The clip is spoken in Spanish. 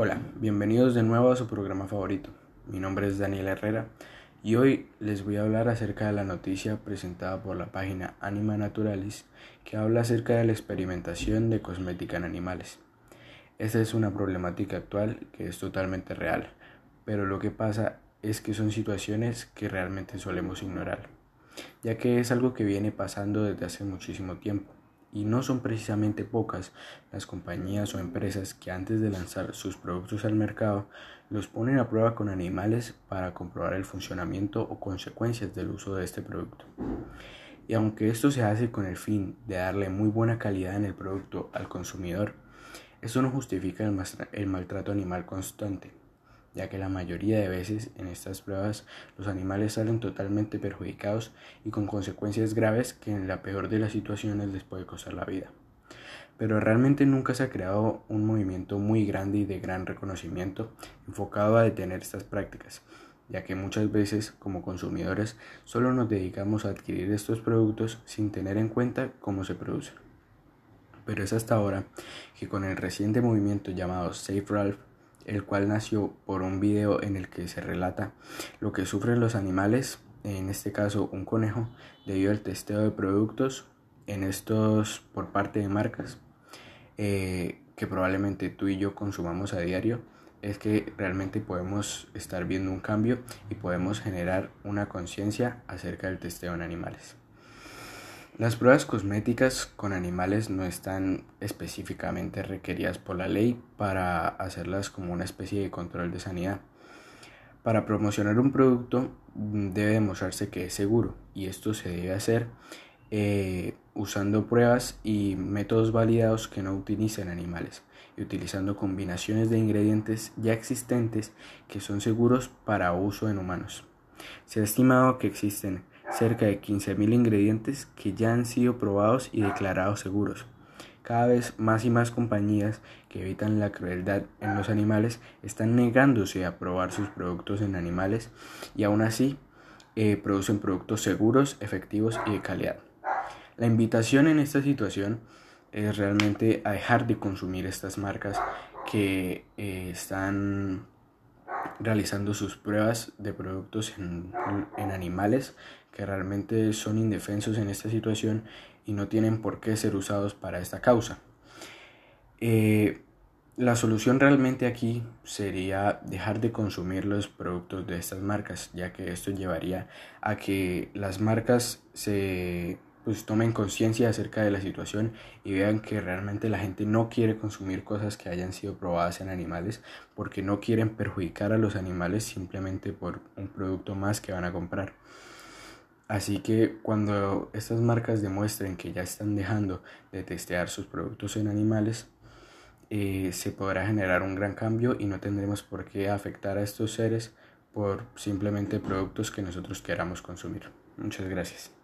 Hola, bienvenidos de nuevo a su programa favorito. Mi nombre es Daniel Herrera y hoy les voy a hablar acerca de la noticia presentada por la página Anima Naturalis que habla acerca de la experimentación de cosmética en animales. Esta es una problemática actual que es totalmente real, pero lo que pasa es que son situaciones que realmente solemos ignorar, ya que es algo que viene pasando desde hace muchísimo tiempo y no son precisamente pocas las compañías o empresas que antes de lanzar sus productos al mercado los ponen a prueba con animales para comprobar el funcionamiento o consecuencias del uso de este producto. Y aunque esto se hace con el fin de darle muy buena calidad en el producto al consumidor, esto no justifica el, el maltrato animal constante, ya que la mayoría de veces en estas pruebas los animales salen totalmente perjudicados y con consecuencias graves que en la peor de las situaciones les puede costar la vida. Pero realmente nunca se ha creado un movimiento muy grande y de gran reconocimiento enfocado a detener estas prácticas, ya que muchas veces como consumidores solo nos dedicamos a adquirir estos productos sin tener en cuenta cómo se producen. Pero es hasta ahora que con el reciente movimiento llamado Safe Ralph el cual nació por un video en el que se relata lo que sufren los animales, en este caso un conejo, debido al testeo de productos en estos por parte de marcas eh, que probablemente tú y yo consumamos a diario es que realmente podemos estar viendo un cambio y podemos generar una conciencia acerca del testeo en animales. Las pruebas cosméticas con animales no están específicamente requeridas por la ley para hacerlas como una especie de control de sanidad. Para promocionar un producto mm, debe demostrarse que es seguro y esto se debe hacer eh, usando pruebas y métodos validados que no utilicen animales y utilizando combinaciones de ingredientes ya existentes que son seguros para uso en humanos. Se ha estimado que existen cerca de 15.000 ingredientes que ya han sido probados y declarados seguros. Cada vez más y más compañías que evitan la crueldad en los animales están negándose a probar sus productos en animales y aún así eh, producen productos seguros, efectivos y de calidad. La invitación en esta situación es realmente a dejar de consumir estas marcas que eh, están realizando sus pruebas de productos en, animales que realmente son indefensos en esta situación y no tienen por qué ser usados para esta causa. Eh, la solución realmente aquí sería dejar de consumir los productos de estas marcas, ya que esto llevaría a que las marcas se pues tomen conciencia acerca de la situación y vean que realmente la gente no quiere consumir cosas que hayan sido probadas en animales porque no quieren perjudicar a los animales simplemente por un producto más que van a comprar. Así que cuando estas marcas demuestren que ya están dejando de testear sus productos en animales, eh, se podrá generar un gran cambio y no tendremos por qué afectar a estos seres por simplemente productos que nosotros queramos consumir. Muchas gracias.